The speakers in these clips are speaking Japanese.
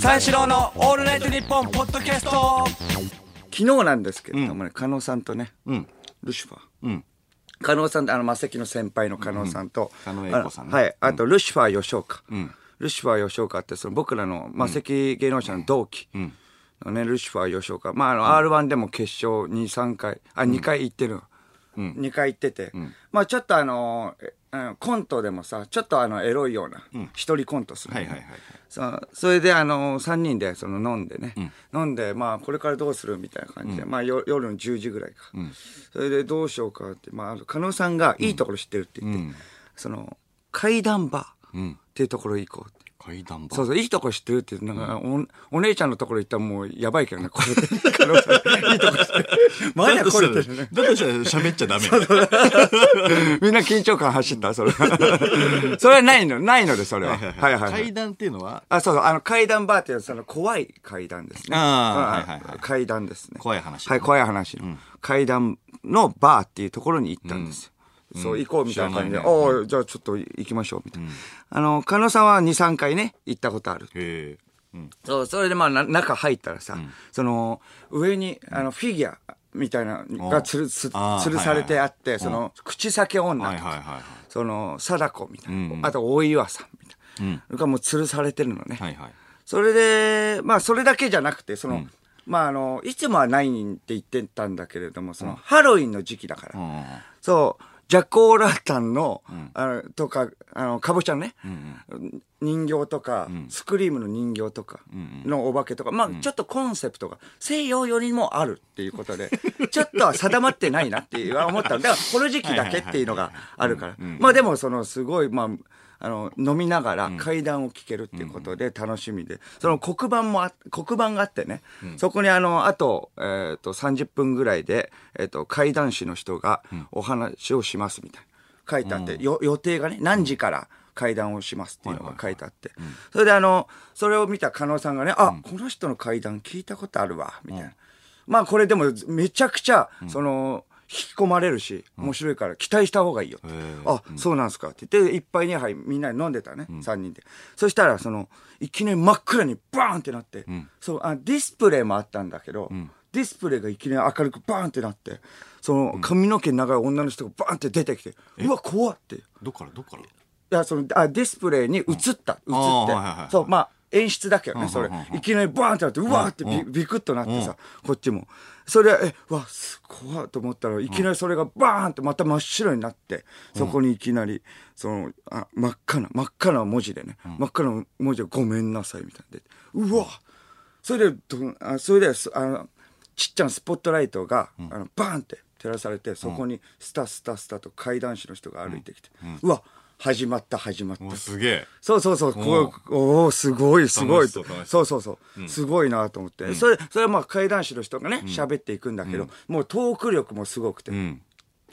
三四郎のオールナイトニッポンポッドキャスト。昨日なんですけれどもね、加納さんとね、ルシファー。うん。加納さんあの、マセキの先輩の加納さんと、加納栄子さんね。あのはい。あと、ルシファー吉岡。ルシファー吉岡って、その僕らのマセキ芸能者の同期のね、ルシファー吉岡。まあ、あの、R1 でも決勝2、3回、あ、2回行ってるの。2回行ってて、まあちょっとあの、えあのコントでもさ、ちょっとあの、エロいような、一人コントする。はいはいはいはい。そうそれであの3人でその飲んでね、飲んでまあこれからどうするみたいな感じで、まあよ夜の10時ぐらいか、それでどうしようかってまあ加納さんがいいところ知ってるって言って、その階段バーっていうところ行こうって。階段そうそう、いいとこ知ってるって、なんか、お、お姉ちゃんのところ行ったらもうやばいけどね、これいいとこ知ってる。まだこれ。だとしたら喋っちゃダメ。みんな緊張感走ったそれは。それはないの、ないので、それは。はいはいはい。階段っていうのは？あ、そうそう、あの、階段バーっていうのは、その、怖い階段ですね。あーうんはいはいはい階段ですね。怖い話はい、怖い話の。階段のバーっていうところに行ったんですよ。そう、行こうみたいな感じで、おおじゃあちょっと行きましょう、みたいな。あの、加納さんは2、3回ね、行ったことある。へえ。うん。そう、それでまあ、な中入ったらさ、その、上に、あの、フィギュアみたいなのがつる、つ吊るされてあって、その、口裂け女とか。その、貞子みたいな、うんあと大岩さんみたいな、のがもう吊るされてるのね。はいはい。それで、まあ、それだけじゃなくて、その、まあ、あの、いつもはないって言ってたんだけれども、その、ハロウィンの時期だから、うん。そう、ジャコーラータンの、あの、とか、あの、かぼちゃのね、人形とか、スクリームの人形とか、のお化けとか、まあ、ちょっとコンセプトが西洋よりもあるっていうことで、ちょっとは定まってないなっていう思ったんだから、この時期だけっていうのがあるから。まあでも、その、すごい、まあ、あの、飲みながら階段を聞けるっていうことで楽しみで、その黒板もあ、黒板があってね、そこにあの、あと、えっ、と、30分ぐらいで、えっ、と、階段師の人がお話をしますみたいな。書いてあって、よ予定がね、何時から階段をしますっていうのが書いてあって。それであの、それを見た加納さんがね、あ、この人の階段聞いたことあるわ、みたいな。まあこれでもめちゃくちゃ、その、引き込まれるし、面白いから期待した方がいいよって。あ、そうなんすかって言って、いっぱいに杯みんなで飲んでたね、3人で。そしたら、その、いきなり真っ暗にバーンってなって、そう、あ、ディスプレイもあったんだけど、ディスプレイがいきなり明るくバーンってなって、その、髪の毛長い女の人がバーンって出てきて、うわ、怖って。いどっからどっから？や、その、あ、ディスプレイに映った、映って。そう、まあ、演出だけどね、それ。いきなりバーンってなって、うわーってビビクッとなってさ、こっちも。それ、え、うわ、すごいと思ったらいきなりそれがバーンってまた真っ白になって、そこにいきなり、その、あ真っ赤な、真っ赤な文字でね、真っ赤な文字でごめんなさいみたいなの出て。うわそれで、どあそれで、すあの、ちっちゃなスポットライトが、あのバーンって照らされて、そこにスタスタスタと階段師の人が歩いてきて、うわ、始まった始まった。お。すげえ。そうそうそう、こう、おおすごい、すごい。そう。そうそうそう。すごいなと思って。それ、それはまあ、怪談師の人がね、喋っていくんだけど、もうトーク力もすごくて、うん、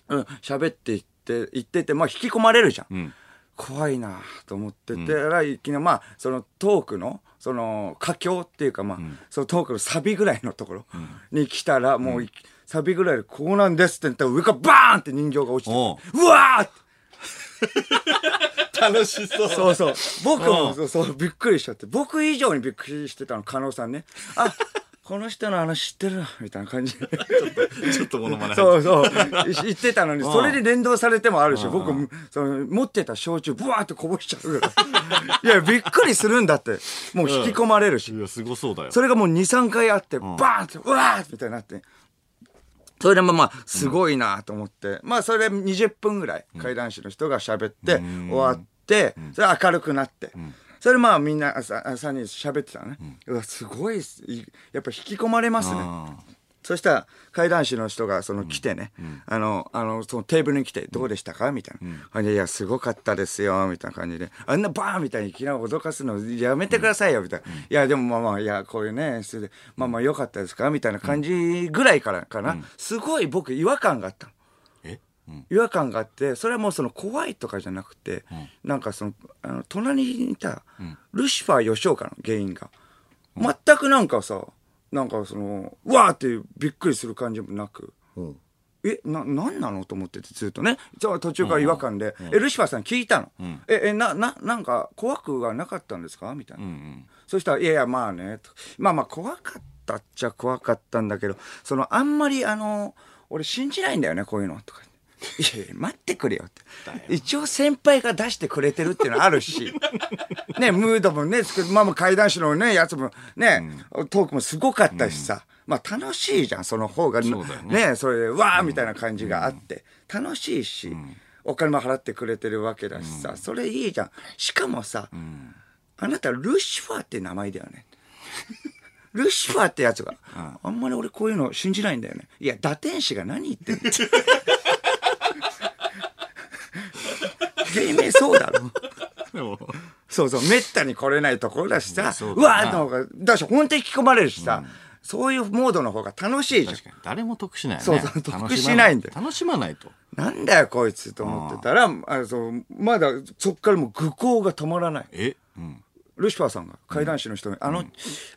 うん。喋っていって、言ってて、まあ、引き込まれるじゃん。ん。怖いなと思ってて、らいきなり、まあ、そのトークの、その、佳境っていうか、まあ、そのトークのサビぐらいのところに来たら、もうい、サビぐらいでこうなんですって言ったら上からバーンって人形が落ちて、うわーって 楽しそう。そうそう。僕もそうそうびっくりしちゃって。僕以上にびっくりしてたの、加納さんね。あ、この人の話知ってるな、みたいな感じで。ちょっとモノマネ。そうそう。言ってたのに、それで連動されてもあるし、僕、その持ってた焼酎、ブワーってこぼしちゃうから。いや、びっくりするんだって。もう引き込まれるしい。や、すごそうだよ。それがもう2、3回あって、バーンって、うわーみたいになって。それでもまあ、すごいなと思って、まあ、それで20分ぐらい、怪談師の人が喋って、終わって、それ明るくなって、それまあみんな、さ3人喋ってたのね。うわ、すごいやっぱ引き込まれますね。あそしたら、怪談師の人が、その、来てね、あの、あの、そのテーブルに来て、どうでしたか？みたいな感じで、いや、すごかったですよ、みたいな感じで、あんなバーンみたいにいきなり脅かすの、やめてくださいよ、みたいな。いや、でもまあまあ、いや、こういうね、それで、まあまあ、良かったですか？みたいな感じぐらいからかな。すごい僕、違和感があったの。え？うん。違和感があって、それはもうその怖いとかじゃなくて、なんかその、あの、隣にいた、ルシファー吉岡の原因が、全くなんかさ、なんかその、うわーってびっくりする感じもなく、え、な、なんなのと思っててずっとね。じゃあ途中から違和感で、え、ルシファーさん聞いたの？え、え、な、な、なんか怖くはなかったんですか？みたいな。そしたら、いやいや、まあね、とまあまあ怖かったっちゃ怖かったんだけど、その、あんまりあの、俺信じないんだよね、こういうの。とか。いやいや、待ってくれよって。一応先輩が出してくれてるっていうのはあるし、ね、ムードもね、まあまあ怪談師のね、やつもね、トークもすごかったしさ、まあ楽しいじゃん、その方が。ね。ね、それで、わーみたいな感じがあって、楽しいし、お金も払ってくれてるわけだしさ、それいいじゃん。しかもさ、あなたルシファーって名前だよね。ルシファーってやつが、あんまり俺こういうの信じないんだよね。いや、打天使が何言ってんの？芸名そうだろ。そうそう、めったに来れないところだしさ、うわーってのが、だし本当に引き込まれるしさ、そういうモードの方が楽しいじゃん。誰も得しないよね。そうそう得しないんだよ楽しまないと。なんだよこいつと思ってたら、あそうまだそっからもう愚行が止まらない。えうん。ルシファーさんが怪談師の人に、あの、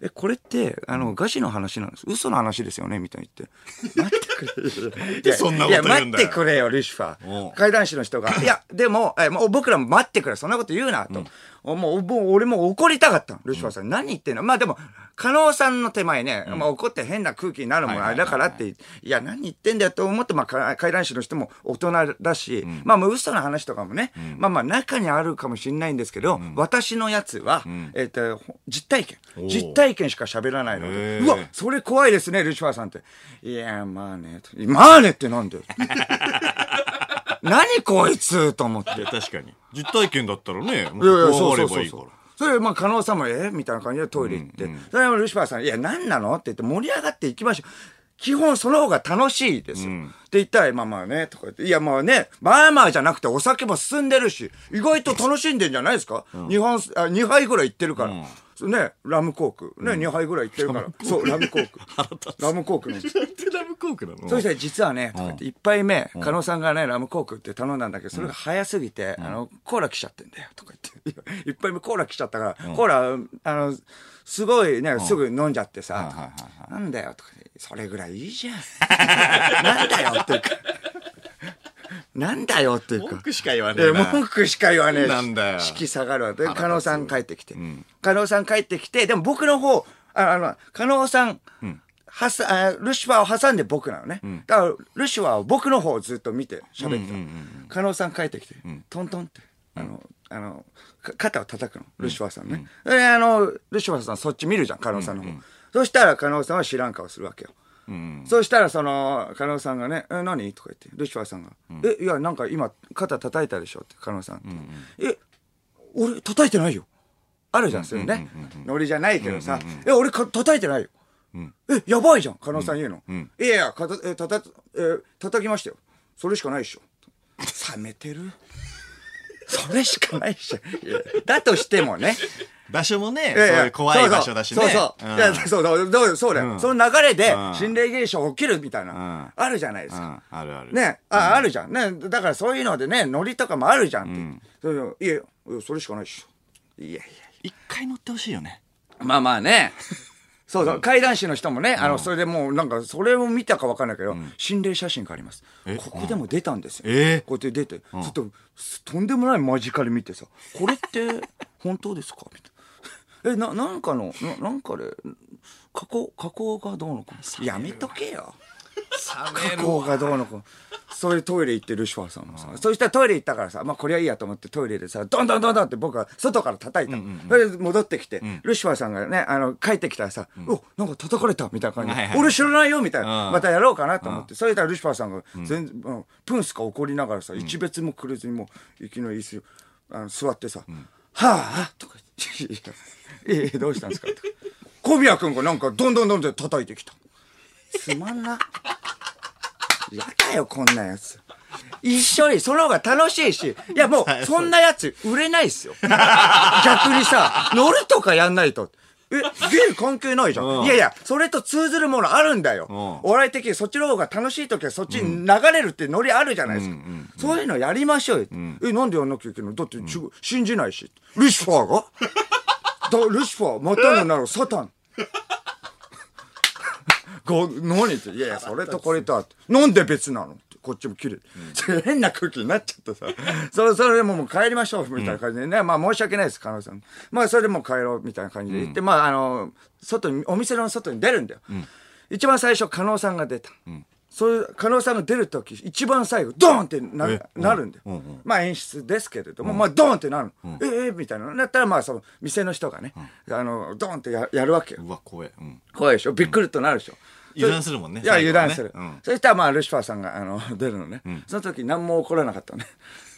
え、これって、あの、ガチの話なんです。嘘の話ですよねみたいに言って。待ってくれよ。いやそんなこと言うんだよいや、待ってくれよ、ルシファー。怪談師の人が、いや、でも、え、もう僕らも待ってくれ、そんなこと言うな、と。もう、もう俺も怒りたかったの、ルシファーさん。何言ってんの？まあでも、加納さんの手前ね、まあ怒って変な空気になるもん、あれだからって、いや、何言ってんだよと思って、まあ、か怪談師の人も大人だし、まあ、もう嘘の話とかもね、まあまあ、中にあるかもしれないんですけど、私のやつは、えっと、ほ実体験。実体験しか喋らないのへで、ー。うわ、それ怖いですね、ルシファーさんって。いや、まあね、とまあねってなんだよ。何こいつと思って。確かに。実体験だったらね、もうそう怖がればいいからそれ、まあ、加納さんも、えみたいな感じでトイレ行って。それもルシファーさん、いや、何なのって言って盛り上がっていきましょう。基本その方が楽しいですよ。って言ったら、まあまあね、とか言って、いやまあね、まあまあじゃなくてお酒も進んでるし、意外と楽しんでんじゃないですか、二本、あ、2杯ぐらい行ってるから。ね、ラムコーク。ね、2杯ぐらい行ってるから。そう、ラムコーク。ラムコークの。ラムコークなの？そして実はね、とか言って一杯目、加納さんがね、ラムコークって頼んだんだけど、それが早すぎて、あの、コーラ来ちゃってんだよ、とか言って。一杯目コーラ来ちゃったから、コーラ、あの、すごいね、すぐ飲んじゃってさ、なんだよ、とか言ってそれぐらいいいじゃん。なんだよ、っていうか。なんだよ、っていうか。文句しか言わねええな。文句しか言わねえ。なんだよ式下がるわ。で、加納さん帰ってきて。加納さん帰ってきて、でも僕の方、ああの、加納さん、はさあルシファーを挟んで僕なのね。だから、ルシファーは僕の方をずっと見て喋ってた。加納さん帰ってきて、トントンって、あの、あの、か肩を叩くの、ルシファーさんね。で、あの、ルシファーさんそっち見るじゃん、加納さんの方。そしたら加納さんは知らん顔するわけよ。そしたら、その、加納さんがね、え、何？とか言って、ルシファーさんが、え、いや、なんか今、肩叩いたでしょ？って、加納さんって。え、俺、叩いてないよ。あるじゃん、そういうね。ノリじゃないけどさ、え、俺か、叩いてないよ。え、やばいじゃん、加納さん言うの。いやいや、かた、え、たた、え、叩きましたよ。それしかないでしょ。冷めてる？それしかないっしょ。だとしてもね。場所もね、そういう怖い場所だしね。そうそう。そうそう。いや、そうそう、そうそうだよ。その流れでうん心霊現象起きるみたいうんな、あるじゃないですか。うん、あるある。ね、あ、あるじゃん。ね、だからそういうのでね、ノリとかもあるじゃんって。いやそれしかないっしょ。いやい一回乗ってほしいよね。や。まあまあね。そうそう、怪談師の人もね、あの、それでもう、なんか、それを見たかわかんないけど、心霊写真があります。ここでも出たんですよ。え？こうやって出て、ちょっと、とんでもない間近で見てさ、これって、本当ですか？みたいな。え、な、なんかの、ななんかで、加工、加工がどうのか。やめとけよ。加工がどうのこうそれでトイレ行ってルシファーさんもさ、そしたらトイレ行ったからさ、まあこれはいいやと思ってトイレでさ、ドンドンドンドンって僕は外から叩いたの。それで戻ってきて、ルシファーさんがね、あの、帰ってきたらさ、お、なんか叩かれた！みたいな感じで、俺知らないよ！みたいな、うん。またやろうかなと思って、それでルシファーさんが全然、うんプンスか怒りながらさ、一別もくれずにもう、いきなり椅子あの座ってさ、はあとか言って、いやいやどうしたんですか？とか小宮君がなんかどんどんどんどん叩いてきた。つまんな。やだよ、こんなやつ。一緒に、その方が楽しいし、いやもう、そんなやつ売れないっすよ。逆にさ、乗るとかやんないと。え、ゲイ関係ないじゃん。いやいや、それと通ずるものあるんだよ。お笑い的にそっちの方が楽しい時はそっちに流れるってノリあるじゃないですか。そういうのやりましょうよ。え、なんでやんなきゃいけないの？だって、ち信じないし。ルシファーが？だルシファー、またのならサタン。ご何って、いやいや、それとこれとは、なんで別なの？ってこっちも切れる。それ変な空気になっちゃってさ。それ、それでもうもう帰りましょう、みたいな感じでね。まあ申し訳ないです、加納さん。まあそれでもう帰ろう、みたいな感じで言って、まああの、外に、お店の外に出るんだよ。一番最初、加納さんが出た。そういう、加納さんが出るとき、一番最後、ドーンってなえなるんだよ。まあ演出ですけれども、まあドーンってなる。ええみたいな。だったらまあその、店の人がね、あの、ドーンってややるわけよ。うわ、怖え。うん。怖いでしょびっくりとなるでしょ、油断するもんねいや、油断する。うんそしたらまあ、ルシファーさんが、あの、出るのね。その時何も起こらなかったのね。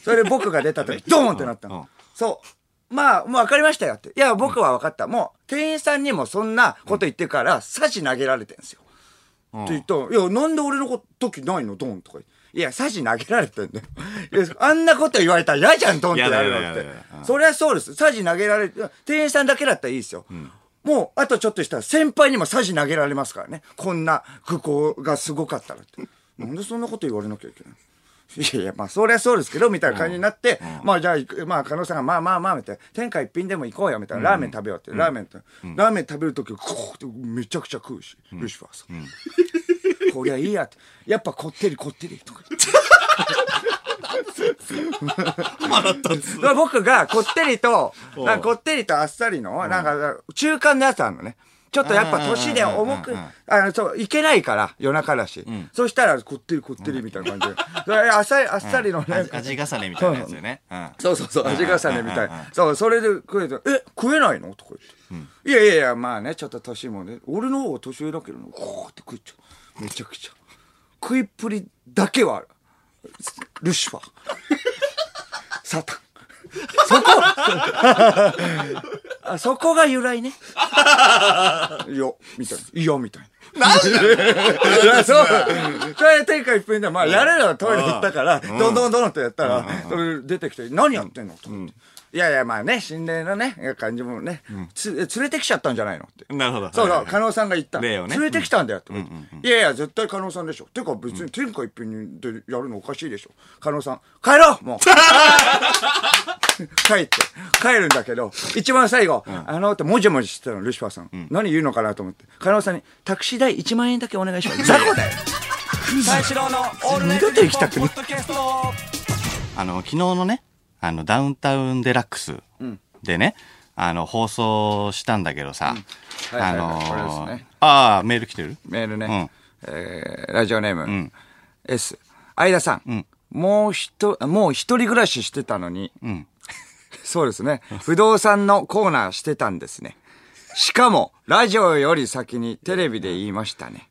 それで僕が出た時、ドーンってなったの。そう。まあ、もう分かりましたよって。いや、僕は分かった。もう、店員さんにもそんなこと言ってるから、サジ投げられてんですよ。って言ったら、いや、なんで俺の時ないの？ドンとか。いや、サジ投げられてんだよ。あんなこと言われたら嫌じゃん、ドンってやるのってそりゃそうです。サジ投げられて、店員さんだけだったらいいですよ。もう、あとちょっとしたら先輩にもサジ投げられますからね。こんな空港がすごかったらって。なんでそんなこと言われなきゃいけない いやいや、まあ、そりゃそうですけど、みたいな感じになって、まあ、じゃあまあ、加納さんが、まあまあまあ、みたいな、天下一品でも行こうよ、みたいな、ラーメン食べようって、ラーメンって、ラーメン食べるとき、こうってめちゃくちゃ食うし、ルシファーさん。こりゃいいやって。やっぱこってりこってりとか言って。だから僕がこってりと、こってりとあっさりの、なんか中間のやつあるのね。ちょっとやっぱ年で重く、あの、そう、いけないから、夜中だし。そしたら、こってりこってりみたいな感じで。それあっさり、あっさりのね味、味重ねみたいなやつよね。うん。そうそうそう、味重ねみたい。そう、それで食えて、え、食えないの？とか言って。いやいやいや、まあね、ちょっと年もね、俺の方が年上だけどね、こうって食っちゃう。めちゃくちゃ。食いっぷりだけは、ルシファー。サタン。そこ あそこが由来ね。いや、みたいな。いや、みたいな。なんだそう。それで天下一品で、まあ、やれよ、トイレ行ったから、どんどんどんってやったら、それ出てきて、何やってんの？と思って。いやいや、まあね、心霊のね、感じもね、つ連れてきちゃったんじゃないのって。なるほど。そうそう、加納さんが言った。例をね連れてきたんだよって。いやいや、絶対加納さんでしょ。てか別に天下一品でやるのおかしいでしょ。加納さん、帰ろうもう 帰って、帰るんだけど、一番最後、あのってもじもじしてたの、ルシファーさん。何言うのかなと思って。加納さんに、タクシー代1万円だけお願いします。雑魚だよ三四郎のオールナイト行きたくあの、昨日のね、あの、ダウンタウンデラックスでね、あの、放送したんだけどさ、あのああ、メール来てる？メールね。うん。えーラジオネーム、ん。S。相田さん。もうひと、もう一人暮らししてたのに、んそうですね。不動産のコーナーしてたんですね。しかも、ラジオより先にテレビで言いましたね。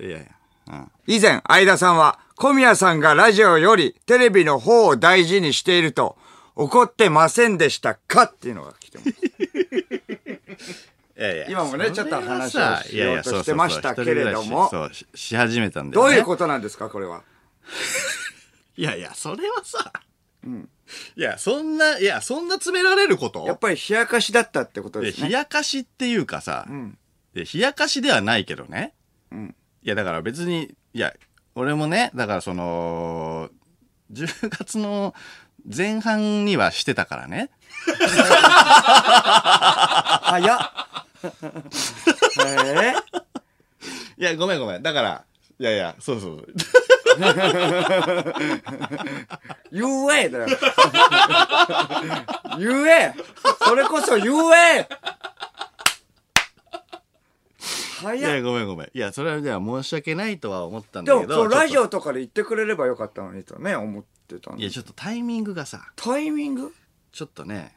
いやいや。うん。以前、相田さんは、小宮さんがラジオよりテレビの方を大事にしていると、怒ってませんでしたかっていうのが来てます。いやいや今もねちょっと話をしようとしてましたけれどもそう、しし始めたんだよね。どういうことなんですか、これは？いやいや、それはさ、いや、そんな、いや、そんな詰められること？やっぱり冷やかしだったってことですね。で冷やかしっていうかさ、んで冷やかしではないけどね。んいや、だから別に、いや、俺もね、だからその、10月の前半にはしてたからね。早っ。え いや、ごめんごめん。だから、いやいや、そうそう。言えだよ。言えそれこそ言えい早や、っ。ごめんごめん。いや、それはじゃあ申し訳ないとは思ったんでも、だけど。そう、ラジオとかで言ってくれればよかったのにとね、思ってたいや、で。ちょっとタイミングがさ、タイミング？ちょっとね、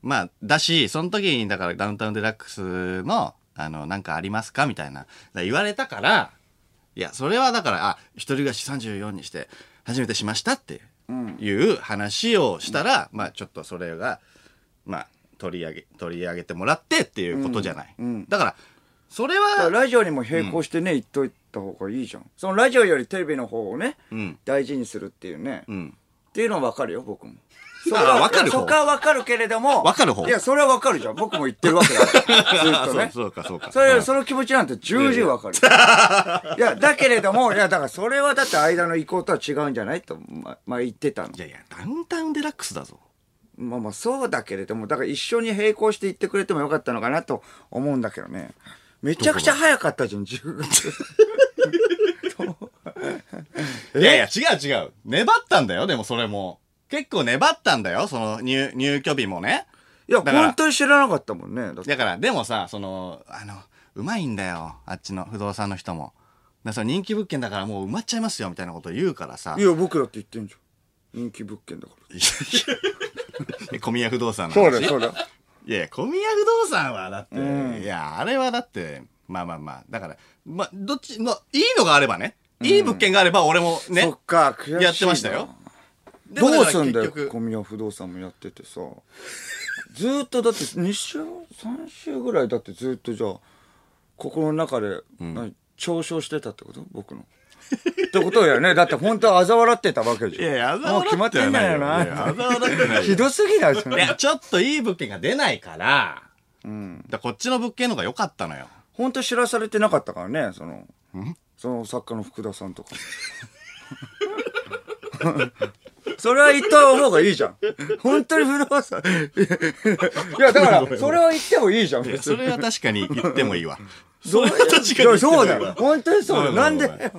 まあ、だし、その時に、だからダウンタウンデラックスの、あの、なんかありますか？みたいな、言われたから、いや、それはだから、あ、一人暮らし34にして、初めてしましたっていう話をしたら、まあ、ちょっとそれが、まあ、取り上げ、取り上げてもらってっていうことじゃない。うんうんだから、それは、ラジオにも並行してね、言っといた方がいいじゃん。そのラジオよりテレビの方をね、うん、大事にするっていうね。うん。っていうのはわかるよ、僕も。そあわかる方そこはわかるけれども。わかる方いや、それはわかるじゃん。僕も言ってるわけだから。ずっとね。そうか、そうか。それ、うんその気持ちなんて重々わかる。いや、だけれども、いや、だからそれはだって間の意向とは違うんじゃないと、ま、まあ言ってたのい。やいや、ダウンタウンデラックスだぞ。まあまあそうだけれども、だから一緒に並行して言ってくれてもよかったのかなと思うんだけどね。めちゃくちゃ早かったじゃん、10月。いやいや、違う違う。粘ったんだよ、でもそれも。結構粘ったんだよ、その入、入居日もね。いや、だから本当に知らなかったもんね。だってだから、でもさ、その、あの、うまいんだよ、あっちの不動産の人も。だからその人気物件だからもう埋まっちゃいますよ、みたいなこと言うからさい。や、僕だって言ってんじゃん。人気物件だから。小宮不動産の話。そうだよ、そうだよ。いやいや、小宮不動産はだって、いや、あれはだって、まあまあまあ、だから、まあ、どっちの、いいのがあればね、いい物件があれば俺もねそ、っか、悔しいな。やってましたよ。でどうすんだよ、小宮不動産もやっててさ。ずーっとだって2週、3週ぐらいだってずーっとじゃあ、心の中で、何嘲笑してたってこと？僕の。ってことだよね。だって本当は嘲笑ってたわけじゃん。いやいや、あざもう決まってんだよいやあな。ざ笑ってないよひどすぎないいや、ちょっといい物件が出ないから、うん。だこっちの物件の方が良かったのよ。本当知らされてなかったからね、その、その作家の福田さんとか。それは言った方がいいじゃん。本当に不動産。いや、だから、それは言ってもいいじゃん。それは確かに言ってもいいわ。それは確かにそうだよ。本当にそうだよ。ごなんで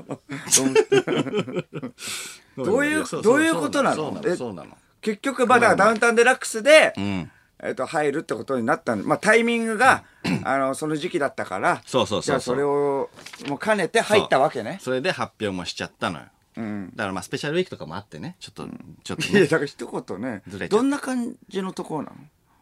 どういうどういうことなの？そうなえの。結局、まあ、だからダウンタウンデラックスで、うん。えっと、入るってことになったんで、まあ、タイミングが、あの、その時期だったから、そうそうそうそうじゃあそれを、もう兼ねて入ったわけね。それで発表もしちゃったのよ。うん。だからまあスペシャルウィークとかもあってね、ちょっと、ちょっといや、ね。だから一言ねずれ、ちゃうどんな感じのところなの？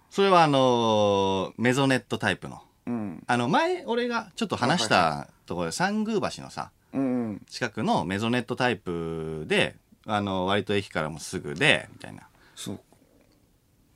それはあのーメゾネットタイプの。うん。あの、前、俺がちょっと話したところで、三宮橋のさ、うんうん。近くのメゾネットタイプで、あの、割と駅からもすぐで、みたいな。そう。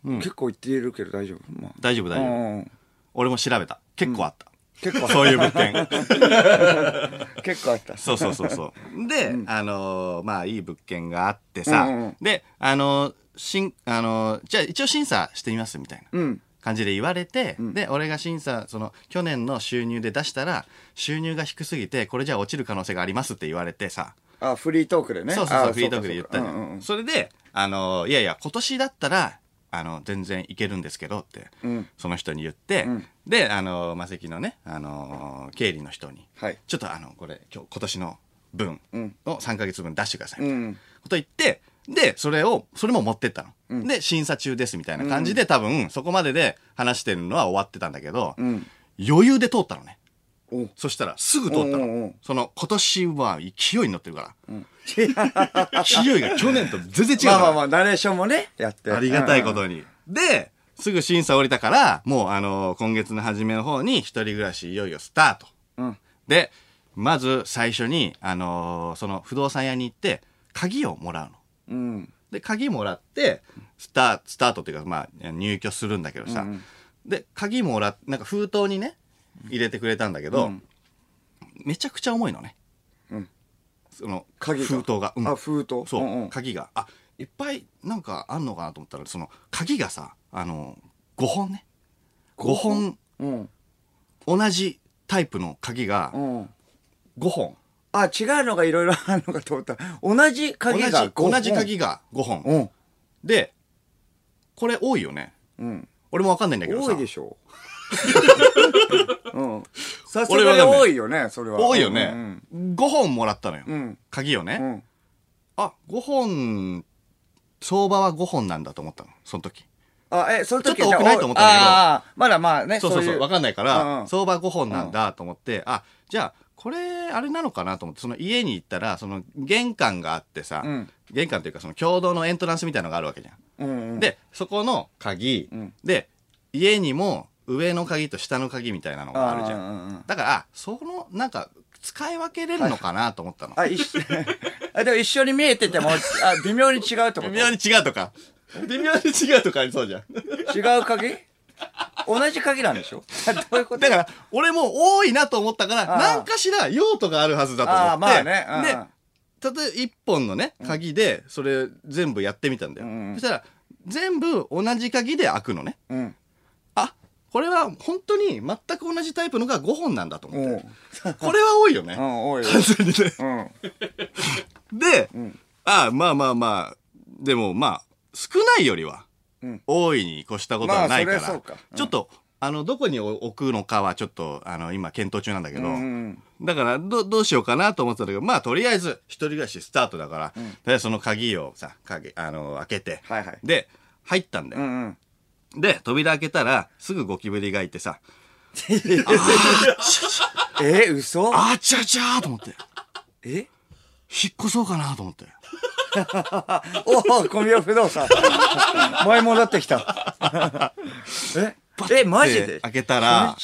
うん結構言っているけど大丈夫？まあ、大丈夫、大丈夫。俺も調べた。結構あった。結構、そういう物件。結構あった。そうそうそうそう。で、あのーまあ、いい物件があってさ、うんうんで、あのーしん、あのーじゃあ一応審査してみますみたいなうん。感じで言われて、で、俺が審査、その、去年の収入で出したら、収入が低すぎて、これじゃあ落ちる可能性がありますって言われてさ、あ、フリートークでね。あそうそうそう、フリートークで言ったじうんうんそれで、あのーいやいや、今年だったら、あの、全然いけるんですけどって、うんその人に言って、んで、あのー、マセキのね、あのー経理の人に、はい。ちょっとあの、これ、今日、今年の分うんの3ヶ月分出してください。うん。こと言って、で、それを、それも持ってったの。で、審査中ですみたいな感じで、多分、そこまでで話してるのは終わってたんだけど、うん。余裕で通ったのね。おそしたら、すぐ通ったおうおうう。その、今年は勢いに乗ってるから。勢いが去年と全然違うから。まあまあまあ、ナレーションもね、やって。ありがたいことに。で、すぐ審査降りたから、もうあの今月の初めの方に一人暮らしいよいよスタート。うん。で、まず最初に、あのーその不動産屋に行って、鍵をもらうの。うん。で、鍵もらって、スター、スタートっていうか、まあ、入居するんだけどさ、うんで、鍵もらっなんか封筒にね、入れてくれたんだけど、うんめちゃくちゃ重いのね。うんその、鍵が封筒が。うんあ、封筒？そう、んん鍵が。あ、いっぱいなんかあんのかなと思ったら、その、鍵がさ、あの、5本ね。5本、うん。同じタイプの鍵がうん。5本。あ、違うのがいろいろあるのかと思った。同じ同鍵じが5本。同じ鍵が5本。うん。で、これ多いよね。うん。俺もわかんないんだけどさ。多いでしょ。うん。さすがに俺わかんない多いよね、それは。多いようんね。5本もらったのよ。うん。鍵をね。うん。あ、5本、相場は5本なんだと思ったの。その時。あ、え、その時ちょっと多くないと思ったんだけどまだまあね、そうそうそう。わいかんないかうんらう、ん相場5本なんだと思って、あ、じゃあ、これ、あれなのかなと思って、その家に行ったら、その玄関があってさ、うん玄関というかその共同のエントランスみたいなのがあるわけじゃん。うんうん。で、そこの鍵、んで、家にも上の鍵と下の鍵みたいなのがあるじゃん。だから、あ、その、なんか、使い分けれるのかなと思ったの。あ、一緒、あ、でも一緒に見えてても、あ、微妙に違うと？微妙に違うとか。微妙に違うとかありそうじゃん。違う鍵？同じ鍵なんでしょ？どういうこと？だから、俺も多いなと思ったから、ああ何かしら用途があるはずだと思って。ああ、まあね。うんで、例えば一本のね、鍵で、それ全部やってみたんだよ。うんうんそしたら、全部同じ鍵で開くのね。うん。あ、これは本当に全く同じタイプのが5本なんだと思うん。って。これは多いよね。うん、多いよ。完全にね。うん。で、んあまあまあまあ、でもまあ、少ないよりは、うん。多いに越したことはないから、まあか。うん。ちょっとあの、どこに置くのかはちょっと、あの、今検討中なんだけど、うんだから、ど、どうしようかなと思ってたけど、まあ、とりあえず、一人暮らしスタートだから、とりあえずその鍵をさ、鍵、あの、開けて、はいはい。で、入ったんだよ。うんうん。で、扉開けたら、すぐゴキブリがいてさ、え、嘘？あちゃちゃーと思って、え？引っ越そうかなと思って。おお、小宮不動産。前戻ってきた。え？え、マジで？開けたら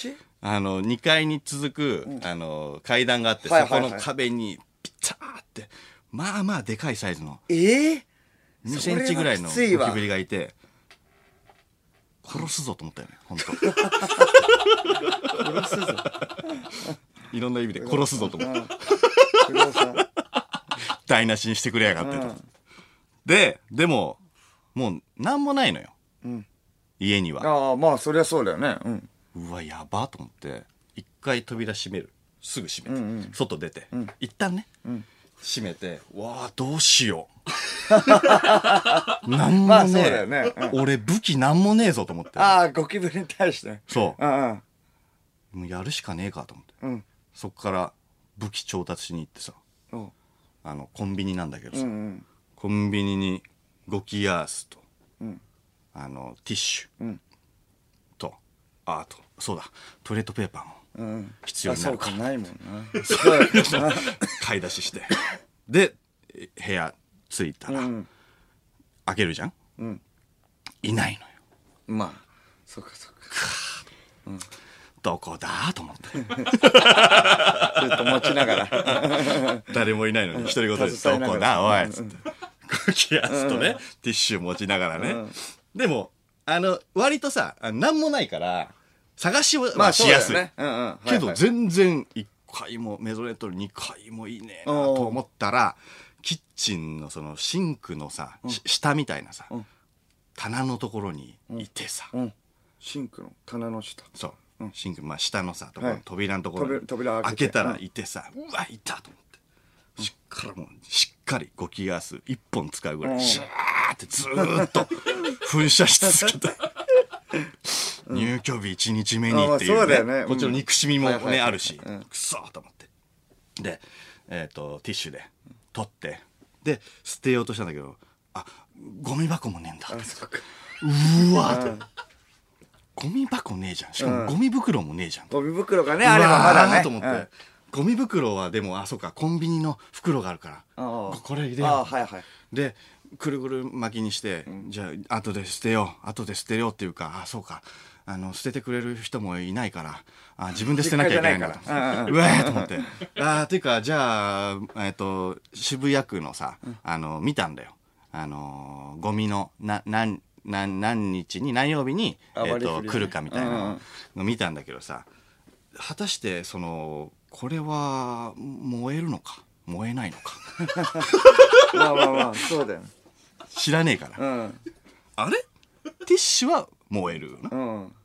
あの、2階に続く、あの、階段があって、はいはいはい。そこの壁に、ピターって、まあまあでかいサイズの、えー？2センチぐらいのゴキブリがいて、殺すぞと思ったよね、本当。殺すぞ。いろんな意味で殺すぞと思って。台無しにしてくれやがってと。うんで、でも、もう、なんもないのよ。ん家には。ああ、まあ、そりゃそうだよね。うん。うわ、やばと思って、一回扉閉める。すぐ閉めて、うんうん外出て、一旦ね、ん閉めて、わあ、どうしよう。なんもまあ、ねだよね。うん俺武器なんもねえぞと思って。ああ、ゴキブリに対して。そううんうん。もうやるしかねえかと思って。うん。そっから武器調達しに行ってさ、うんあの、コンビニなんだけどさ、うんうん。コンビニにゴキヤースと、うんあの、ティッシュうんと、あと、そうだ、トイレットペーパーもうん。必要になるかあそうか、ないもんな。買い出しして。で、え部屋着いたら、なうん。開けるじゃん？うん。いないのよ。まあ、そうかそうか。どこだと思って。ずっと持ちながら。誰もいないのに、独り言で、どこだおいつって。ゴキヤースとね、ティッシュ持ちながらね。でも、あの、割とさ、あなんもないから、探しはまあ、しやすい。そうだよね。うんうん。けど全然1回もメゾネットの2階もいいねと思ったらキッチンのそのシンクのさ、し下みたいなさ、ん棚のところにいてさ、うん。シンクの棚の下。そう、シンクまあ下のさとこ扉のところに扉扉開けて。たらいてさ、うわいたと思って。しっからもうしっかりゴキガス1本使うぐらうん。いシャーってずーっと 噴射し続けて。入居日1日目にっていう,、こっちの憎しみもね、あるし、うんくそーと思って。で、えっとティッシュで取ってで捨てようとしたんだけどあゴミ箱もねえんだうわーってゴミ箱ねえじゃん。しかもゴミ袋もねえじゃん、ゴミ袋がね、あればまだね。と思って、うん。ゴミ袋はでもあそうかコンビニの袋があるから。ここれ入れよう。あはいはい。でくるぐる巻きにして、じゃあ後で捨てよう。後で捨てようっていうかあそうか。あの捨ててくれる人もいないから。あ自分で捨てなきゃいけないから。うんうんうわーと思って。あーっていうかじゃあ、えっと渋谷区のさ、あの見たんだよ。あのゴミのな何何何日に何曜日に、えっと来るかみたいなうんうんの見たんだけどさ果たしてそのこれは燃えるのか？燃えないのか？まあまあまあ、そうだよ。知らねえから、うん。あれ？ティッシュは燃えるよな？うん。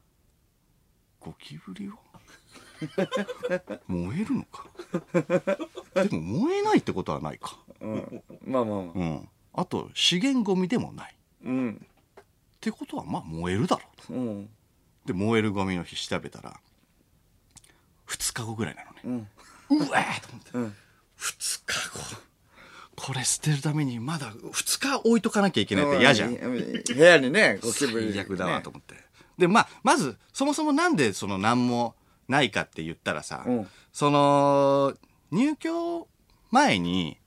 ゴキブリは？燃えるのか？でも燃えないってことはないかうん。まあまあまあ。うんあと資源ゴミでもないうん。ってことはまあ燃えるだろうと。うん。で燃えるゴミの日調べたら2日後ぐらいなのね。うん。うわーと思って、うん。2日後。これ捨てるためにまだ2日置いとかなきゃいけないって嫌じゃん。部屋にね、ゴキブリ。最悪だわと思って、でまあまずそもそもなんでその何もないかって言ったらさ、うん。その入居前に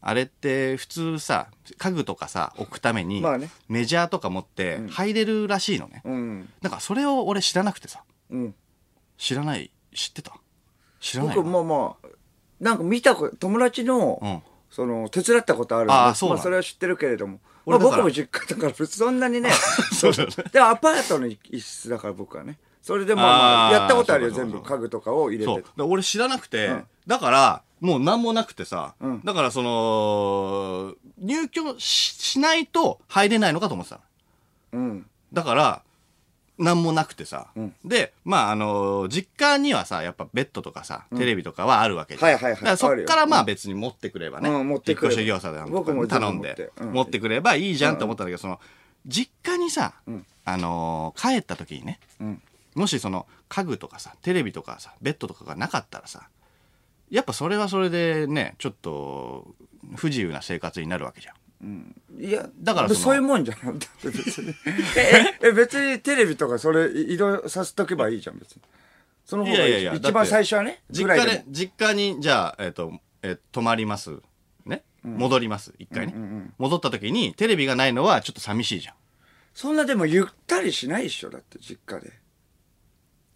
あれって普通さ家具とかさ置くためにまあねメジャーとか持って入れるらしいのね、うん。だからそれを俺知らなくてさうん。知らない？知ってた？知らない僕、まあまあ、なんか見たこと、友達の、うんその、手伝ったことあるんでああそうなの？まあ、それは知ってるけれども。まあ、俺だから僕も実家だから、別にそんなにね。そうねで、アパートの一室だから、僕はね。それでまあまあ、あーやったことあるよ、全部。家具とかを入れそう。だて俺知らなくて、うん。だから、もう何もなくてさ、うん。だからその、入居ししないと入れないのかと思ってたの。うん。だから、何もなくてさ、うん。で、まあ、あの実家にはさ、やっぱベッドとかさ、テレビとかはあるわけじゃん。はいはいはい。だからそっからまあ別に持ってくればね、うん持ってくれば。引っ越し業者で頼んで持って。くればいいじゃんと思ったんだけど、その、実家にさ、ん。あの帰った時にね、うん。もしその家具とかさテレビとかさベッドとかがなかったらさやっぱそれはそれでねちょっと不自由な生活になるわけじゃんいや、だからそういうもんじゃん。だって別に。え、え、別にテレビとかそれ移動させとけばいいじゃん、別に。その方がいいいやいやいや一番最初はね。実家で実家にじゃあ、えっとえー泊まりますね？戻ります一回ね、戻った時にテレビがないのはちょっと寂しいじゃんそんなでもゆったりしないでしょ、だって実家で。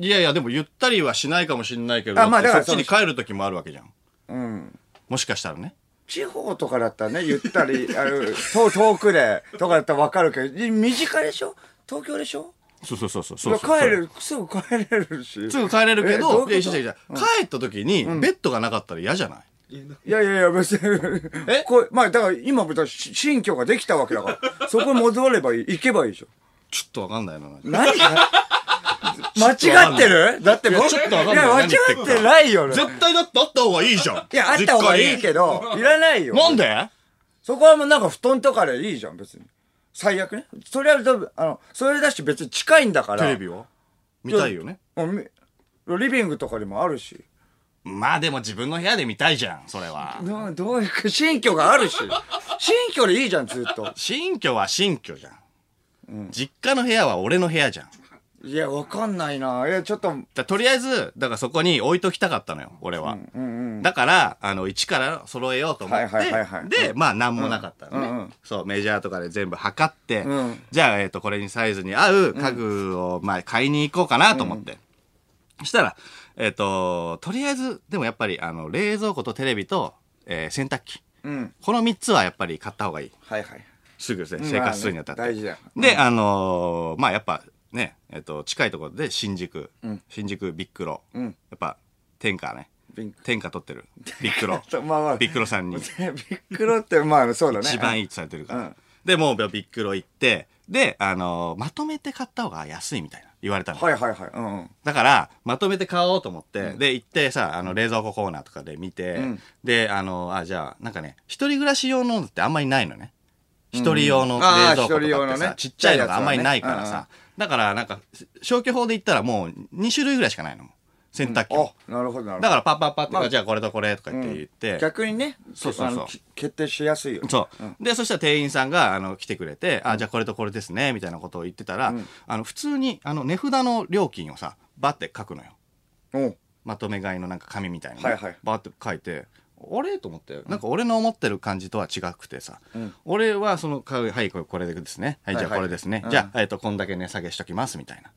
いやいやでもゆったりはしないかもしれないけどあまあだからそっちに帰る時もあるわけじゃんうん。もしかしたらね地方とかだったらね、ゆったり、あの、遠遠くで、とかだったらわかるけど、身近でしょ？東京でしょ？そうそうそうそういやそうそう帰れる、すぐ帰れるし。すぐ帰れるけえど、いや、ういうこと？違う違う帰った時に、ベッドがなかったら嫌じゃない？いやいやいや、別に。えこうまあ、だから今、だからし新居ができたわけだから、そこに戻ればいい、行けばいいでしょ。ちょっとわかんないな。何が 間違ってる？だっていやちょっとわかんないいや、間違ってないよね。絶対だってあった方がいいじゃん。いや、あった方がいいけど、いらないよ。なんで？そこはもうなんか布団とかでいいじゃん、別に。最悪ね。それはあの、それだし別に近いんだから。テレビは見たいよね。リビングとかでもあるし。まあでも自分の部屋で見たいじゃん、それは。どどういう、新居があるし。新居でいいじゃん、ずっと。新居は新居じゃん。実家の部屋は俺の部屋じゃん。いや、わかんないな。いや、ちょっと、だとりあえず、だからそこに置いときたかったのよ、俺は。だから、あの、一から揃えようと思って、はいはいはいはいで、まあ、なんもなかったのね、うんうんそう、メジャーとかで全部測って、うんじゃあ、えっ、と、これにサイズに合う家具を、まあ、買いに行こうかなと思って。そしたら、えっ、と、とりあえず、でもやっぱり、あの、冷蔵庫とテレビと、えー洗濯機。うん。この3つはやっぱり買った方がいい。はいはい。すぐですね、生活するにあたって。大事だよで、あのーまあ、やっぱね、えっ、と、近いところで新宿、新宿ビックロ、ん。やっぱ天下ね。ビッ、天下取ってる。ビックロ、まあまあ。ビックロさんに。ビックロって、まあ、そうだね。一番いいとされてるから。うん。で、もうビックロ行って、で、あのーまとめて買った方が安いみたいな言われたの。はいはいはい。うんうん。だから、まとめて買おうと思って、で、行ってさ、あの、冷蔵庫コーナーとかで見て、ん。で、あの、あ、じゃあ、なんかね、一人暮らし用のってあんまりないのね。一人用の冷蔵庫とかってさ、ちっちゃいのがあんまりないからさ、だからなんか、消去法で言ったらもう2種類ぐらいしかないの。洗濯機も。あ、なるほどなるほど。だからパッパッパって、まあじゃあこれとこれとか言って言って、逆にね、そうそうそう。決定しやすいよ。そう。で、そしたら店員さんが、あの、来てくれて、あ、じゃあこれとこれですね、みたいなことを言ってたら、あの、普通に、あの、値札の料金をさ、バッて書くのよ。まとめ買いのなんか紙みたいなの、はいはい。バーって書いて、あれ？と思って、なんか俺の思ってる感じとは違くてさ、俺はその買う、はい、これですね。はい、じゃあはい。はいこれですね。うん。じゃあ、えっ、と、こんだけ値下げしときます、みたいな。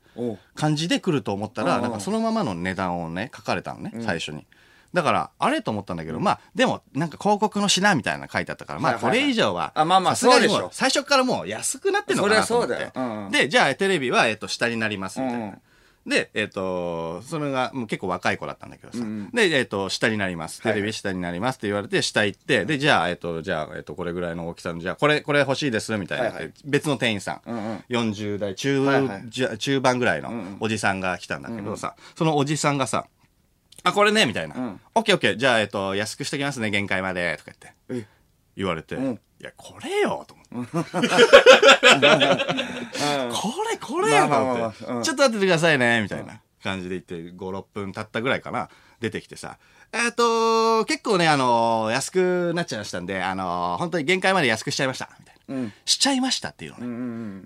感じで来ると思ったら、う。んなんかそのままの値段をね、書かれたのね、最初に。だから、あれと思ったんだけど、まあ、でも、なんか広告の品みたいなの書いてあったから、まあ、こはいはい。はいれ以上は、あまあまあそうでしょ。最初からもう安くなってんのかなと思って。そりゃそうだよ。うん。うんで、じゃあ、テレビは、えっ、と、下になります、みたいな。うんうんで、えっ、と、それがもう結構若い子だったんだけどさ。で、えっ、と、下になります。テレビ下になりますって言われて、下行って、で、じゃあ、えっ、と、じゃあ、えっ、と、これぐらいの大きさの、じゃあ、これ、これ欲しいです、みたいな、はいはい。別の店員さん。んうん。40代中、はいはい。中盤ぐらいのおじさんが来たんだけどさ、そのおじさんがさ、あ、これね、みたいな。ん。オッケーオッケー、じゃあ、えっ、と、安くしときますね、限界まで、とか言って。え。言われて、ん。いや、これよ、と思って。これ、これよ、とまあまあまあ思ってまあうんちょっと待っててくださいね、みたいな感じで言って、5、6分経ったぐらいかな、出てきてさ、えっ、と、結構ね、あの安くなっちゃいましたんで、あの本当に限界まで安くしちゃいました、みたいな。うんしちゃいましたっていうのね。うん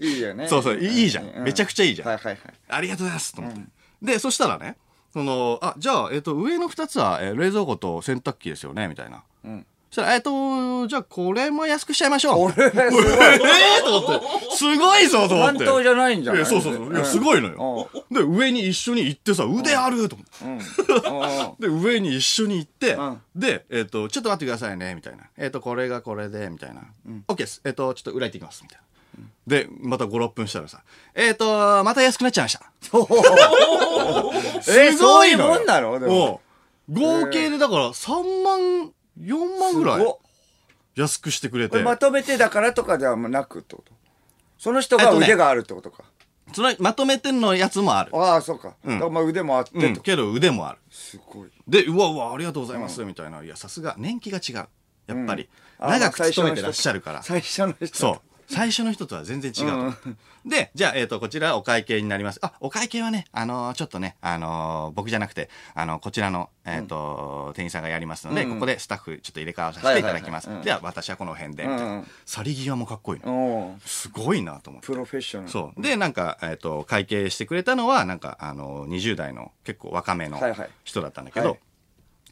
うん。いいよね。そうそう、いいじゃん。めちゃくちゃいいじゃん。はいはいはい。ありがとうございますと思って。で、そしたらね、その、あ、じゃあ、えっ、と、上の二つは、えー冷蔵庫と洗濯機ですよね、みたいな。んそしたら、えっ、と、じゃあ、これも安くしちゃいましょう。これ、すごい。ええと思って、すごいぞと思って。担当じゃないんじゃない？そうそうそう。いや、すごいのよお。で、上に一緒に行ってさ、腕あると思って。うん。おうで、上に一緒に行ってうん、で、えっ、と、ちょっと待ってくださいね、みたいな。えっ、と、これがこれで、みたいな。OK です。えっ、と、ちょっと裏行ってきます、みたいな。で、また5、6分したらさ、えっ、と、また安くなっちゃいました。えすごいのよそういうもんなのでもうん合計でだから3万、4万ぐらいすごっ安くしてくれて。これまとめてだからとかではなくってこと？その人が腕があるってことか。それまとめてんのやつもある。ああ、そうか。だからまあ腕もあってうん、と。けど腕もある。すごい。で、うわうわ、ありがとうございます、みたいな。いや、さすが、年季が違う。やっぱり。あ長く勤めてらっしゃるから。最初の人。そう。最初の人とは全然違うと思って。で、じゃあ、えっ、と、こちらお会計になります。あ、お会計はね、あのーちょっとね、あのー僕じゃなくて、あのこちらの、えっ、と、店員さんがやりますので、うんここでスタッフちょっと入れ替わらせていただきます。はいはいはいうんでは、私はこの辺で、うんうん去り際もかっこいいの。おーすごいなと思ってプ。ロフェッショナル。そう。で、なんか、えっ、と、会計してくれたのは、なんか、あの、20代の結構若めのはいはい人だったんだけど、はい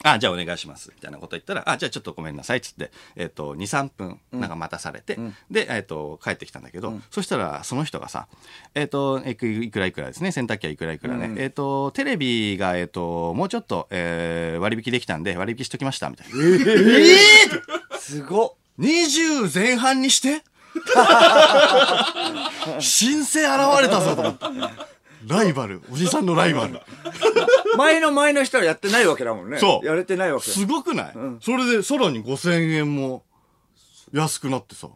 あ、じゃあお願いします。みたいなこと言ったら、あ、じゃあちょっとごめんなさい。つって、えっ、と、2、3分、なんか待たされて、で、えっ、と、帰ってきたんだけど、そしたら、その人がさ、えっ、と、いくいくらいくらですね。洗濯機はいくらいくらね。えっ、と、テレビが、えっ、と、もうちょっと、えー割引できたんで、割引しときました。みたいな。すごっ。20前半にして？新星現れたぞと思って。ライバル。おじさんのライバル。前の前の人はやってないわけだもんね。そうやれてないわけ。すごくない、それでさらに5000円も安くなってさ。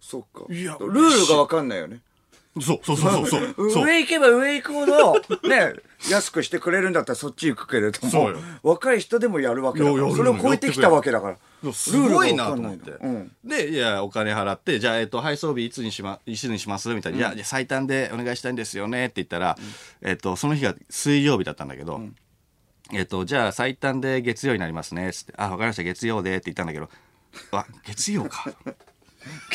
そっか。いやルールがわかんないよね。そうそうそうそう 上行けば上行くほど、ね、安くしてくれるんだったらそっち行くけれどもそうよ、若い人でもやるわけだから。それを超えてきたわけだから。すごいなと思ってうん。で、いや、お金払って、じゃあ、えっと、配送日いつにしま、いつにします？みたいな。いや、じゃあ最短でお願いしたいんですよね？って言ったら、えっと、その日が水曜日だったんだけど、えっと、じゃあ最短で月曜になりますね？つって、あ、わかりました、月曜で？って言ったんだけど、あ、月曜か。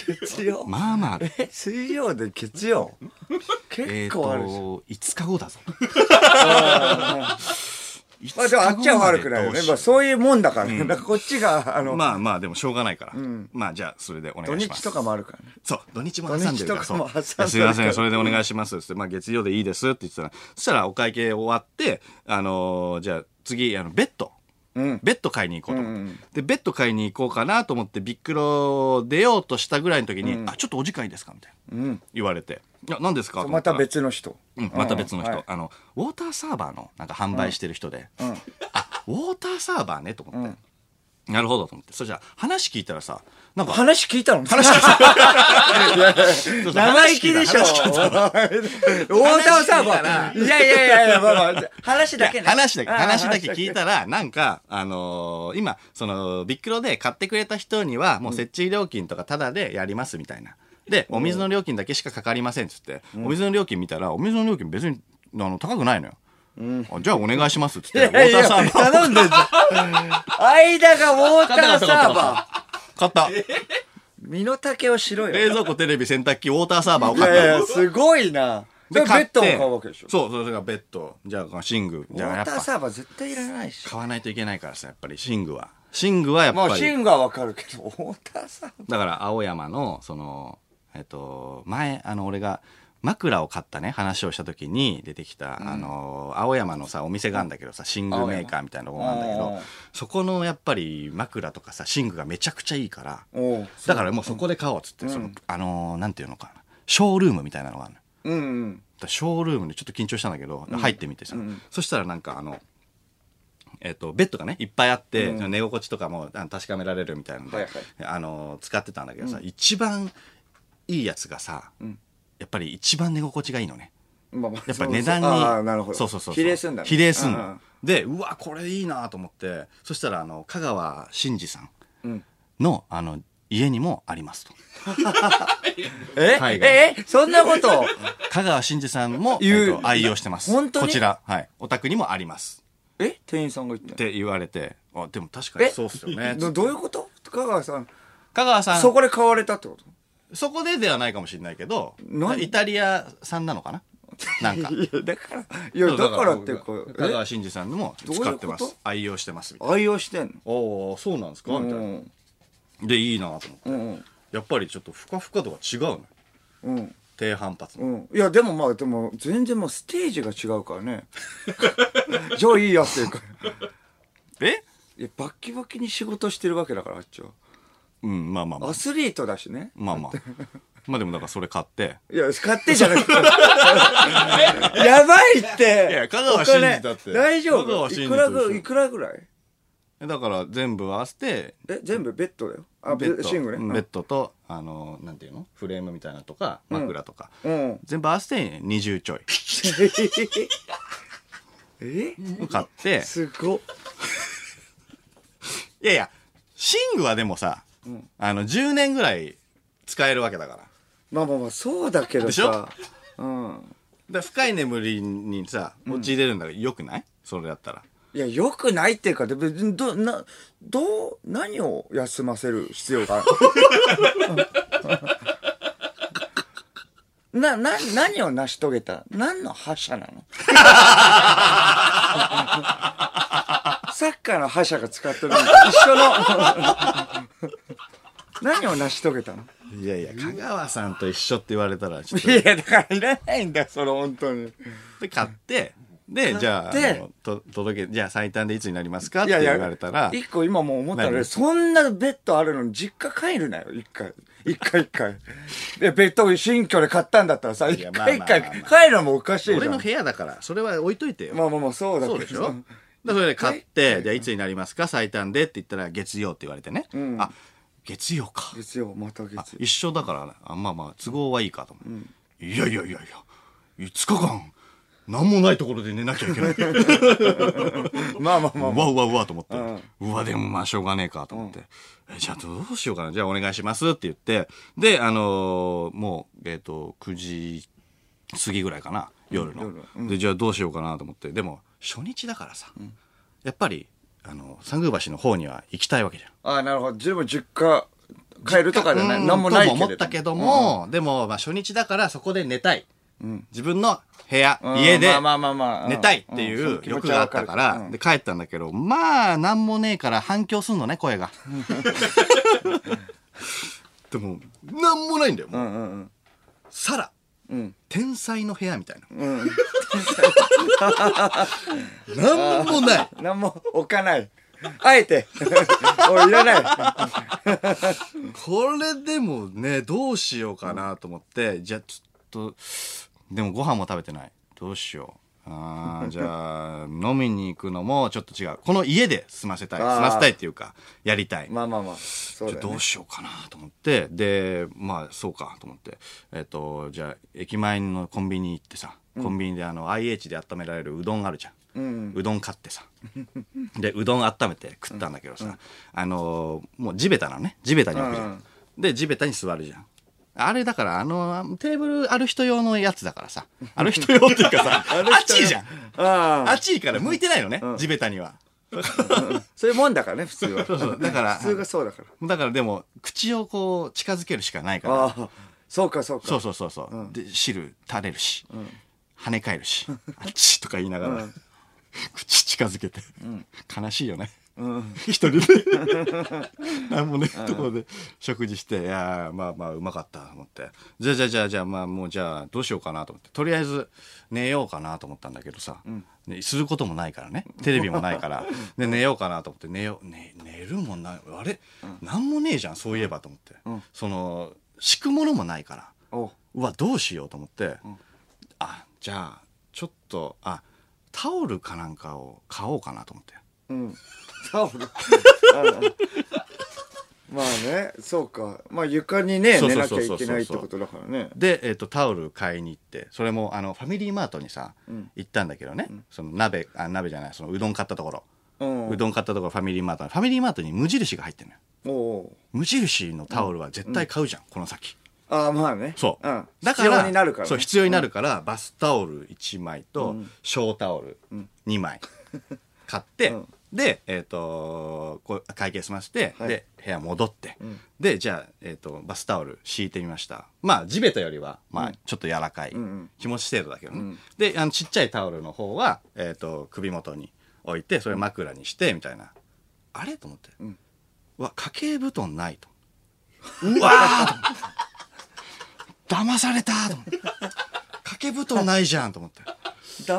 月曜？まあまあ、え、水曜で月曜？えっ結構あるし。と、5日後だぞ。まあでもあっちは悪くないよね。まあそういうもんだからね。うんだからこっちが、あの、まあまあ、でもしょうがないから。まあ、じゃあ、それでお願土いします。日とかもあるからね。そう、土日も挟んでるから、土日とか。すいません、それでお願いします。って、まあ、月曜でいいですって言ってたら、そしたらお会計終わって、あのーじゃあ次、あの、ベッド。うん。ベッド買いに行こうと思って、うんうんで、ベッド買いに行こうかなと思って、ビックロ出ようとしたぐらいの時に、あ、ちょっとお時間いいですかみたいな。うん。言われて。いや、何ですかまた別の人。うん、また別の人、はいあの、ウォーターサーバーのなんか販売してる人で、うん。あ、ウォーターサーバーねと思って。なるほどと思って。そしたら話聞いたらさ、なんか、話聞いたの？話聞いた。生意気でしょ？ウォーターサーバー。いやいやいやいや、まあまあ、話だけね。話だけ、話だけ聞いたら、なんか、あのー今、その、ビックロで買ってくれた人には、もう設置料金とかタダでやりますみたいな。で、お水の料金だけしかかかりませんっつって、お水の料金見たら、お水の料金別に、あの、高くないのよ。あじゃあお願いしますっつって、ウォーターサーバー頼んでんじゃん。間がウォーターサーバー。買った。身の丈をしろよ。冷蔵庫、テレビ、洗濯機、ウォーターサーバーを買ったのいやいや、すごいな。それベッドも買うわけでしょ？そう、それがベッド。じゃあ、寝具。ウじゃあ、やっぱ、ォーターサーバー絶対いらないし。買わないといけないからさ、やっぱり寝具は。寝具はやっまあ、ぱり。シンガーわかるけど、ウォーターサーバだから青山のそのえっと前あの俺が枕を買ったね話をした時に出てきた、あの青山のさお店があるんだけどさ寝具メーカーみたいなとこがあるんだけどそこのやっぱり枕とかさ寝具がめちゃくちゃいいからだからもうそこで買おうっつって、そのあのなんていうのかなショールームみたいなのがあるの。うんうん。ショールームでちょっと緊張したんだけど、入ってみてさ、そしたらなんかあのえっとベッドがねいっぱいあって、寝心地とかもあの確かめられるみたいなので、はいはい。あの使ってたんだけどさ、一番いいやつがさ、やっぱり一番寝心地がいいのね。まあまあやっぱ値段にそう。そうああ、なるほど。そうそうそう比例すんだね。比例すんの、うんでうわこれいいなと思ってそしたらあの香川真司さんうん。の,、あの家にもありますと。え？え？え？そんなこと？香川真司さんも、えっと愛用してます。本当に？こちら。はい。お宅にもあります。え？店員さんが言ってって言われて。あでも確かにえ？そうっすよね。どどういうこと？香川さん、香川さん。そこで買われたってこと？そこでではないかもしれないけど何イタリア産なのかな？なんか。いや、だから、いや、だからってこう、香川真司さんでも使ってます。愛用してますみたいな。愛用してんの？おおそうなんですか？みたいな。うんでいいなと思って。うんやっぱりちょっとふかふか度が違うのうん。低反発の。うん。いやでもまあでも全然もうステージが違うからね。じゃあいいやっていうか。え？いやバッキバキに仕事してるわけだからあっちはうんまあまあまあ。アスリートだしね。まあまあ。まあでもだからそれ買って。いや買ってじゃなくて。やばいって。いや香川真司だって。お金。大丈香川夫真司いくらと一緒ぐいくらぐらい？だから全部合わせて。え全部ベッドだよ。あベベッド。シングね。うん。ベッドとあのなんていうの？フレームみたいなのとか枕とか、うん。全部合わせて20ちょい。え？買って。すごっ。いやいや寝具はでもさ、あの10年ぐらい使えるわけだから。まあまあまあそうだけどでしょ？さうん。で深い眠りにさ陥れるんだからよくない？それだったら。いや、よくないっていうか、で別にど、な、どう、何を休ませる必要がある？な、な、何を成し遂げた？何の覇者なの？サッカーの覇者が使ってるのと一緒の。何を成し遂げたの？いやいや香川さんと一緒って言われたらちょっといや、だからいらないんだよ、それ、本当に。で買ってでじゃああのと届けじゃあ最短でいつになりますかって言われたら一個今もう思ったら、何？そんなベッドあるのに実家帰るなよ、一回。一回一回。で、ベッド新居で買ったんだったらさ、一や回一回帰るのもおかしいじゃん。俺の部屋だからそれは置いといてよまあまあまあ、そうだけど。そうでしょ？でそれで買って、じゃあいつになりますか？最短でって言ったら月曜って言われてね。んあ、月曜か。月曜、また月曜。あ一緒だから、あまあまあ都合はいいかと思う。いやいやいやいや、5日間、何もないところで寝なきゃいけない。まあまあまあまあ。うわうわうわと思って、うわでもまあしょうがねえかと思って、えじゃあどうしようかな。じゃあお願いしますって言って。であのーもうえっ、と9時過ぎぐらいかな。夜の、夜。でじゃあどうしようかなと思って。でも初日だからさ、やっぱりあの三宮橋の方には行きたいわけじゃんああ、なるほど。十分実家帰るとかじゃない。うんなんもないとも思ったけども、でも、まあ、初日だからそこで寝たい。自分の部屋、うん家でまあまあまあまあ寝たいってうんいそう欲があったから、うんで帰ったんだけど、まあ、なんもねえから反響すんのね、声が。でも、なんもないんだよ。もう。さら、うん。天才の部屋みたいな。うん。なんもない。なんも置かない。あえて。おい、いらない。これでもね、どうしようかなと思って、じゃあちょっと、でもご飯も食べてない。どうしよう。あーじゃあ、飲みに行くのもちょっと違う。この家で済ませたい。あー済ませたいっていうか、やりたい。まあまあまあ。そうだじゃあどう。しようかなと思って、で、まあそうかと思って、えっ、と、じゃあ駅前のコンビニ行ってさ、コンビニであの IH で温められるうどんあるじゃん。うん。うどん買ってさ。で、うどん温めて食ったんだけどさ、あのーもう地べたなのね。地べたに置くじゃん。うんで、地べたに座るじゃん。あれだから、あの、テーブルある人用のやつだからさ。ある人用っていうかさ、あっちいじゃん。あっちいから向いてないのね、地べたには。そういうもんだからね、普通は。だから、普通がそうだから。だからでも、口をこう、近づけるしかないから。そうか、そうか。そうそうそうそう、で汁垂れるし、跳ね返るし あっちとか言いながら、口近づけて、悲しいよね、一人で。なんもねところで食事して。いやーまあまあうまかったと思って。じゃあじゃあじゃあじゃあまあもうじゃあどうしようかなと思って。とりあえず寝ようかなと思ったんだけどさ、ねすることもないからね。テレビもないから。で寝ようかなと思って。寝よう、ね、寝るもんない。あれ、なん。もねえじゃんそういえばと思って、その敷くものもないから。おう。うわどうしようと思って、あじゃあちょっとあタオルかなんかを買おうかなと思ってうん。タオル。まあね、そうか。まあ床にね、そう寝そうそうそうなきゃいけないってことだからね。で、えっとタオル買いに行ってそれもあのファミリーマートにさ、行ったんだけどね、その鍋あ鍋じゃないそのうどん買ったところ、うん。うどん買ったところファミリーマートファミリーマートに無印が入ってるのよ無印のタオルは絶対買うじゃん、この先ああ、まあね。そう、うん。だから必要になるからね。そう必要になるから、バスタオル1枚と、小タオル2枚 買って、うんでえっ、とこう会計済ませて、はい。で部屋戻って、でじゃあ、えー、とバスタオル敷いてみました。まあ地べたよりは、まあ、ちょっと柔らかい、んうん。気持ち程度だけどね、であのちっちゃいタオルの方は、えー、と首元に置いてそれ枕にしてみたいな、あれ？と思って、うわ掛け布団ないと。うわー騙されたと思って。掛け布団ないじゃんと思って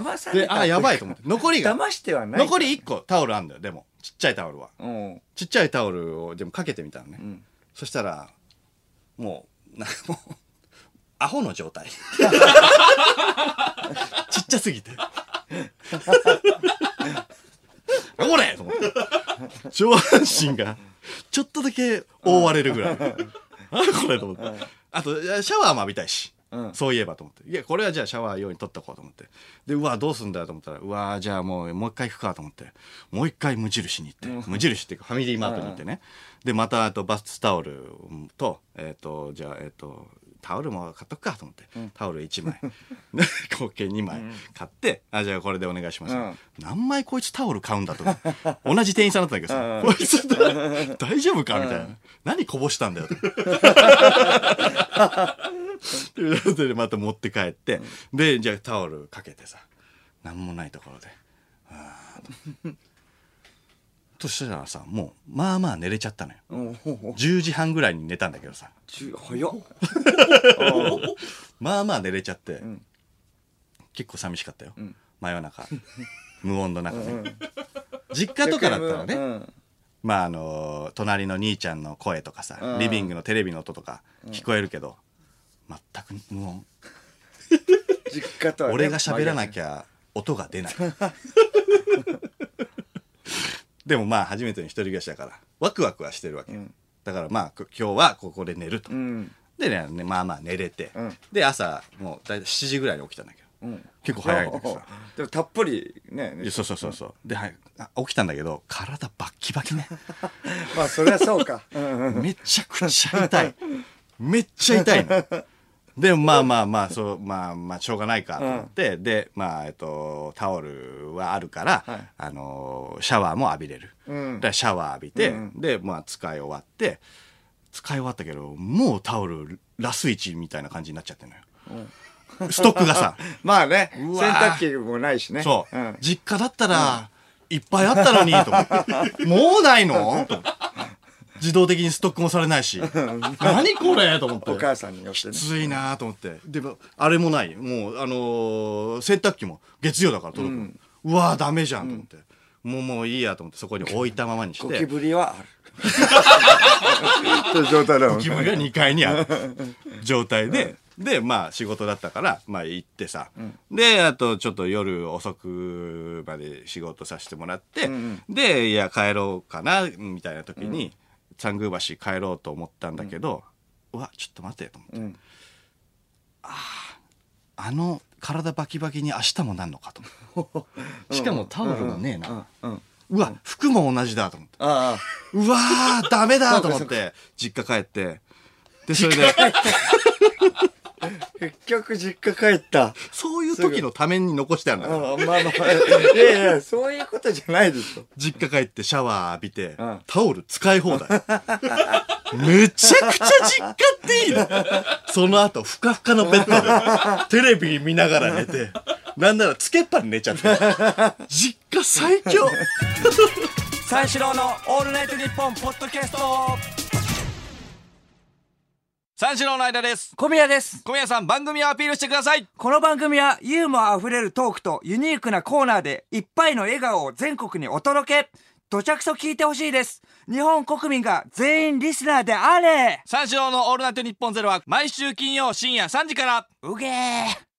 騙された。であやばいと思って。残りが。騙してはない。残り1個タオルあんだよ。でもちっちゃいタオルは。うん。ちっちゃいタオルをでもかけてみたのね、ん。そしたらもうなんか もうアホの状態。ちっちゃすぎて。おれと思って。上半身がちょっとだけ覆われるぐらい。あこれと思って。あとシャワーも浴びたいし、うん。そういえばと思って。いやこれはじゃあシャワー用に取っとこうと思って。でうわどうすんだよと思ったらうわじゃあもうもう一回行くかと思って。もう一回無印に行って、無印っていうかファミリーマートに行ってね、でまたあとバスタオルとえっ、とじゃあえっ、とタオルも買っとくかと思って、タオル1枚。で合計2枚買って、あじゃあこれでお願いします、うん。何枚こいつタオル買うんだと思って同じ店員さんだったんだけどさ、こいつ 大丈夫かみたいな、何こぼしたんだよとと いうことでまた持って帰って、でじゃあタオルかけてさ何もないところでととしたらさもうまあまあ寝れちゃったのよ。うんほうほう。10時半ぐらいに寝たんだけどさ。早っ。まあまあ寝れちゃって、ん。結構寂しかったよ、ん。真夜中。無音の中ね、実家とかだったらね、うん。まああの隣の兄ちゃんの声とかさ、うん。リビングのテレビの音とか聞こえるけど、全く無音。実家とはね 俺が喋らなきゃ音が出ないでもまあ初めての一人暮らしだからワクワクはしてるわけよ、ん。だからまあく今日はここで寝ると、うん。でねねまあまあ寝れて、うん。で朝もう大体7時ぐらいに起きたんだけど。うん。結構早いんだけどさ。でもたっぷりねいやそうそうそうそう。で、はい、あ起きたんだけど体バッキバキね。まあそりゃそうか。うんうん めちゃくちゃ痛い。めっちゃ痛いのでもまあまあまあそうまあまあしょうがないかと思って、でまあえっとタオルはあるから、はい。あのシャワーも浴びれる、うん。シャワー浴びて、うんでまあ使い終わって使い終わったけどもうタオルラス1みたいな感じになっちゃってるのよ、ストックがさ。まあね洗濯機もないしね。そう、ん実家だったら、いっぱいあったのにと思って。もうないの？と思って自動的にストックもされないし。何これ？と思って。お母さんによってね。きついなと思って。でもあれもない。もうあのー洗濯機も月曜だから届く。の、うわーダメじゃんと思って、もうもういいやと思ってそこに置いたままにしゴてキブリはある。そういう状態だもんゴキブリが2階にある。状態で、で、まあ仕事だったから、まあ行ってさ、で、あとちょっと夜遅くまで仕事させてもらって、で、いや帰ろうかな、みたいな時に、三宮橋帰ろうと思ったんだけど、うわ、ちょっと待てと思って。んあの体バキバキに明日もなんのかと思って。しかもタオルもねえな。うんうわ、服も同じだと思って。ああうわー、ダメだと思って、実家帰って。で、それで、結局実家帰ったそういう時のために残してあるんだあよ。あまあまあいやいやそういうことじゃないでしょ実家帰ってシャワー浴びてうん、タオル使い放題。めちゃくちゃ実家っていいの。その後、ふかふかのベッドで、テレビ見ながら寝て、なんならつけっぱに寝ちゃって。実家最強三四郎のオールナイトニッポンポッドキャスト三四郎の間です小宮です。小宮さん番組をアピールしてくださいこの番組はユーモア溢れるトークとユニークなコーナーでいっぱいの笑顔を全国にお届け。どちゃくそ聞いてほしいです。日本国民が全員リスナーであれ三四郎のオールナイトニッポンゼロは毎週金曜深夜3時からうげー